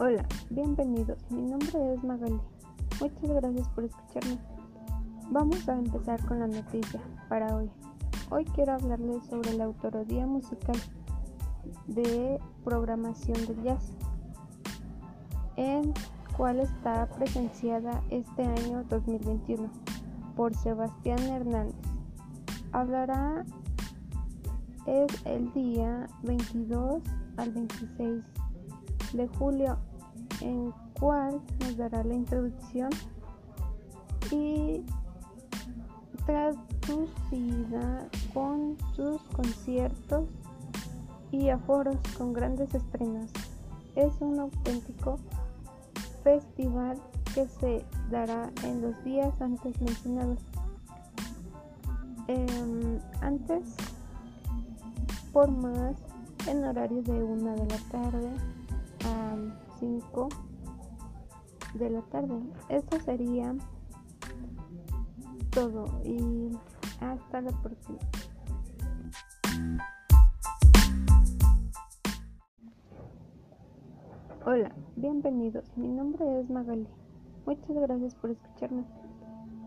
Hola, bienvenidos. Mi nombre es Magali. Muchas gracias por escucharme. Vamos a empezar con la noticia para hoy. Hoy quiero hablarles sobre la autorodía musical de programación de jazz, en cual está presenciada este año 2021 por Sebastián Hernández. Hablará es el día 22 al 26 de julio, en cual nos dará la introducción y traducida con sus conciertos y aforos con grandes estrenos. Es un auténtico festival que se dará en los días antes mencionados. Eh, antes, por más, en horario de 1 de la tarde a 5 de la tarde. Esto sería todo y hasta la próxima. Hola, bienvenidos. Mi nombre es Magali. Muchas gracias por escucharme.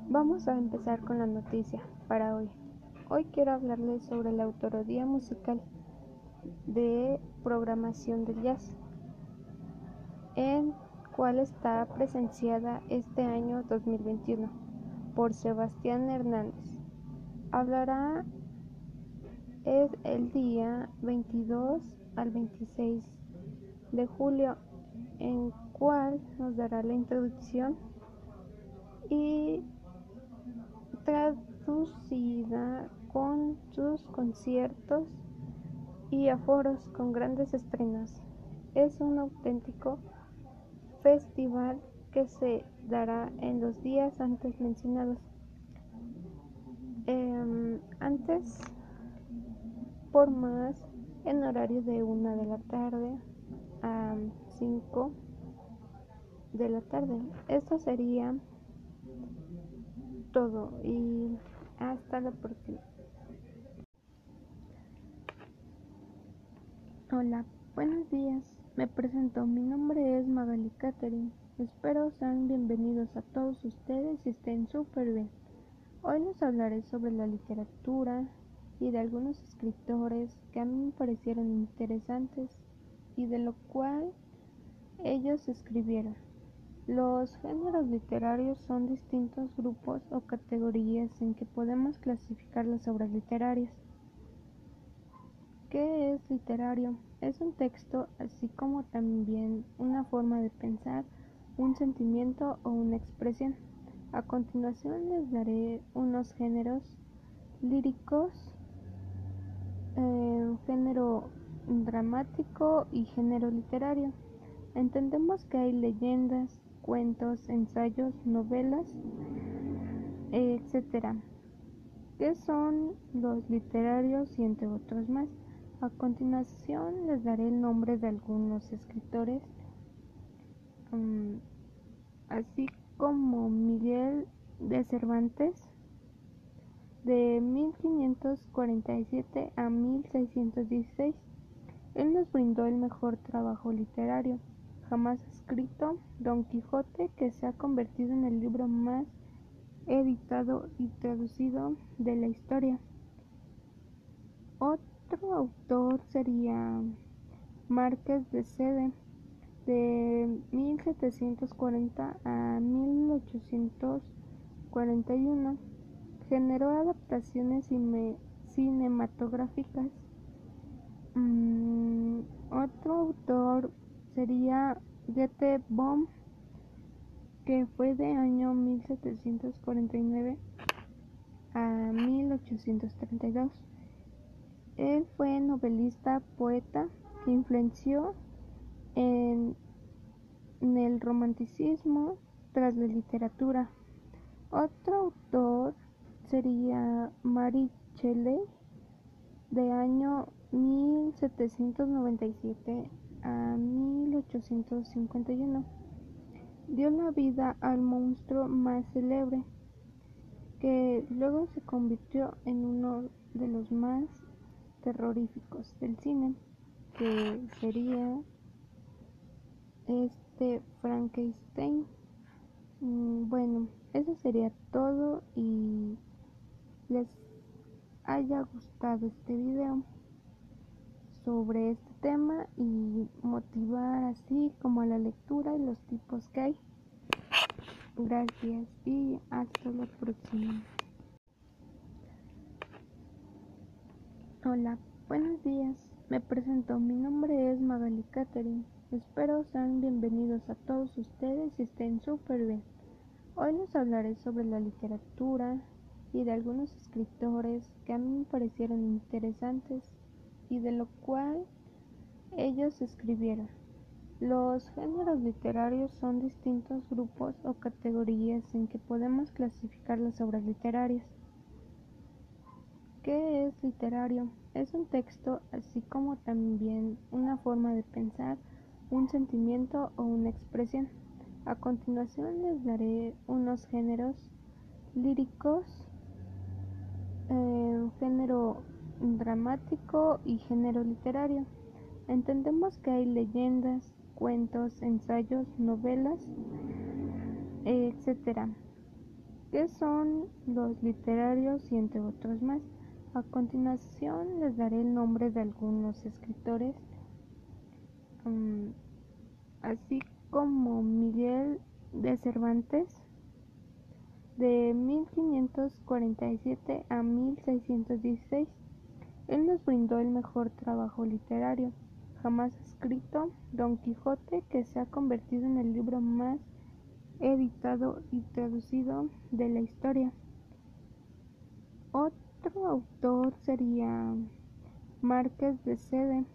Vamos a empezar con la noticia para hoy. Hoy quiero hablarles sobre la autorodía musical de programación del jazz, en cual está presenciada este año 2021 por Sebastián Hernández. Hablará es el día 22 al 26 de julio, en cual nos dará la introducción y traducida con sus conciertos y aforos con grandes estrenos. Es un auténtico festival que se dará en los días antes mencionados. Eh, antes, por más, en horario de 1 de la tarde a 5 de la tarde. Esto sería todo y hasta la próxima. Hola, buenos días. Me presento. Mi nombre es Magali Catherine. Espero sean bienvenidos a todos ustedes y estén súper bien. Hoy les hablaré sobre la literatura y de algunos escritores que a mí me parecieron interesantes y de lo cual ellos escribieron. Los géneros literarios son distintos grupos o categorías en que podemos clasificar las obras literarias. ¿Qué es literario? Es un texto, así como también una forma de pensar, un sentimiento o una expresión. A continuación les daré unos géneros líricos, eh, género dramático y género literario. Entendemos que hay leyendas, cuentos, ensayos, novelas, etc. ¿Qué son los literarios y entre otros más? A continuación les daré el nombre de algunos escritores, um, así como Miguel de Cervantes, de 1547 a 1616. Él nos brindó el mejor trabajo literario jamás escrito, Don Quijote, que se ha convertido en el libro más editado y traducido de la historia. Otro autor sería Márquez de Sede, de 1740 a 1841. Generó adaptaciones cinematográficas. Mm, otro autor sería Goethe Bomb, que fue de año 1749 a 1832. Él fue novelista, poeta, que influenció en, el romanticismo tras la literatura. Otro autor sería Marie Shelley, de año 1797 a 1851. Dio la vida al monstruo más célebre, que luego se convirtió en uno de los más terroríficos del cine, que sería este Frankenstein. Mm, bueno, eso sería todo y les haya gustado este video sobre este tema y motivar así como la lectura y los tipos que hay. Gracias y hasta la próxima. Hola, buenos días. Me presento, mi nombre es Magali Catherine. Espero sean bienvenidos a todos ustedes y estén súper bien. Hoy les hablaré sobre la literatura y de algunos escritores que a mí me parecieron interesantes y de lo cual ellos escribieron. Los géneros literarios son distintos grupos o categorías en que podemos clasificar las obras literarias. ¿Qué es literario? Es un texto así como también una forma de pensar, un sentimiento o una expresión. A continuación les daré unos géneros líricos, eh, género dramático y género literario. Entendemos que hay leyendas, cuentos, ensayos, novelas, etc. ¿Qué son los literarios y entre otros más? A continuación les daré el nombre de algunos escritores, mm, así como Miguel de Cervantes, de 1547 a 1616. Él nos brindó el mejor trabajo literario jamás escrito, Don Quijote, que se ha convertido en el libro más editado y traducido de la historia. Otro autor sería Márquez de Sede,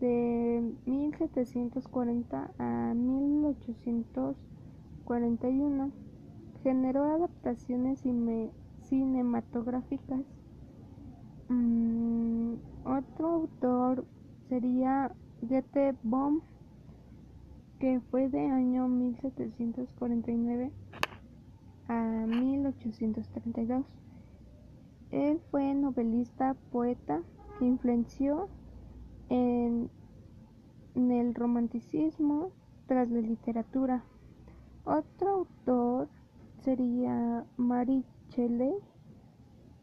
de 1740 a 1841. Generó adaptaciones cinematográficas. Mm, otro autor sería Goethe Bomb, que fue de año 1749 a 1832. Él fue novelista, poeta, que influenció en, el romanticismo tras la literatura. Otro autor sería Marie Shelley,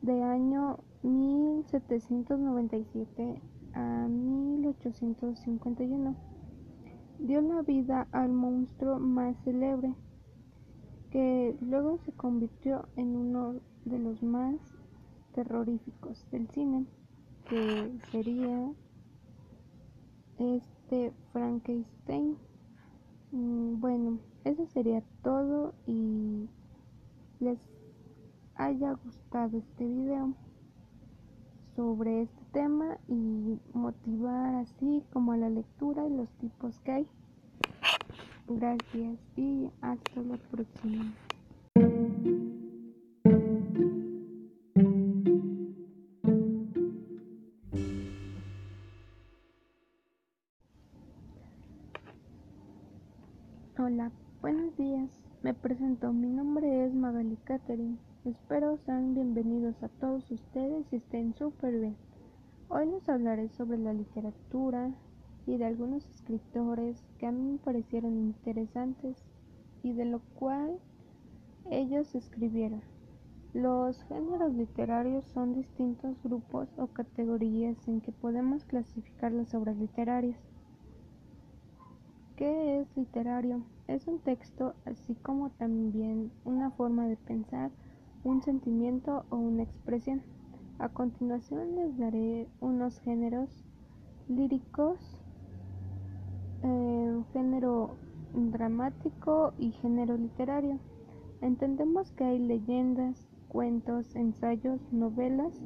de año 1797 a 1851. Dio la vida al monstruo más célebre, que luego se convirtió en uno de los más terroríficos del cine, que sería este Frankenstein. Mm, bueno, eso sería todo y les haya gustado este video sobre este tema y motivar así como a la lectura y los tipos que hay. Gracias y hasta la próxima. Hola, buenos días. Me presento, mi nombre es Magali Catherine. Espero sean bienvenidos a todos ustedes y estén súper bien. Hoy les hablaré sobre la literatura y de algunos escritores que a mí me parecieron interesantes y de lo cual ellos escribieron. Los géneros literarios son distintos grupos o categorías en que podemos clasificar las obras literarias. ¿Qué es literario? Es un texto así como también una forma de pensar, un sentimiento o una expresión. A continuación les daré unos géneros líricos, eh, género dramático y género literario. Entendemos que hay leyendas, cuentos, ensayos, novelas,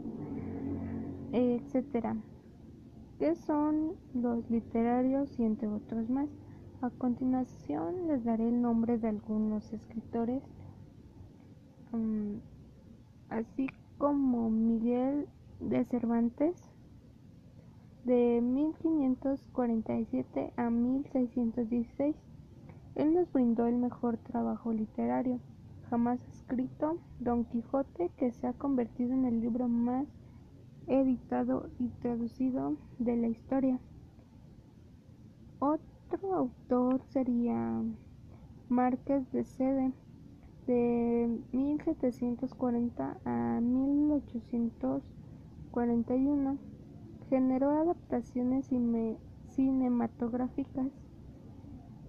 etc. ¿Qué son los literarios y entre otros más? A continuación les daré el nombre de algunos escritores, mm, así como Miguel de Cervantes, de 1547 a 1616. Él nos brindó el mejor trabajo literario jamás escrito, Don Quijote, que se ha convertido en el libro más editado y traducido de la historia Otro autor sería Márquez de Sede, de 1740 a 1841. Generó adaptaciones cinematográficas.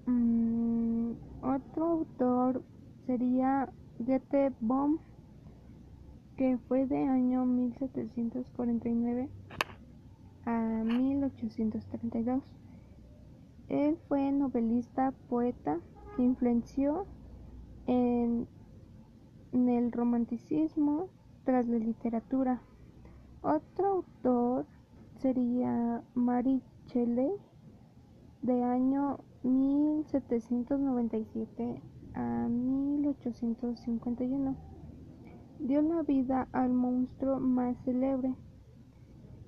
Mm, otro autor sería Goethe Bohm, que fue de año 1749 a 1832. Él fue novelista, poeta, que influenció en, el romanticismo tras la literatura. Otro autor sería Marie Shelley, de año 1797 a 1851. Dio la vida al monstruo más célebre,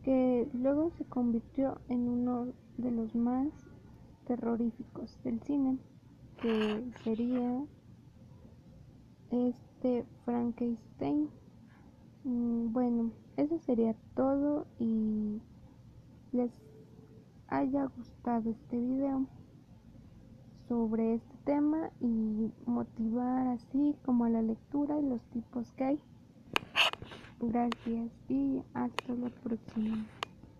que luego se convirtió en uno de los más terroríficos del cine, que sería este Frankenstein. Mm, bueno, eso sería todo y les haya gustado este video sobre este tema y motivar así como a la lectura y los tipos que hay. Gracias y hasta la próxima.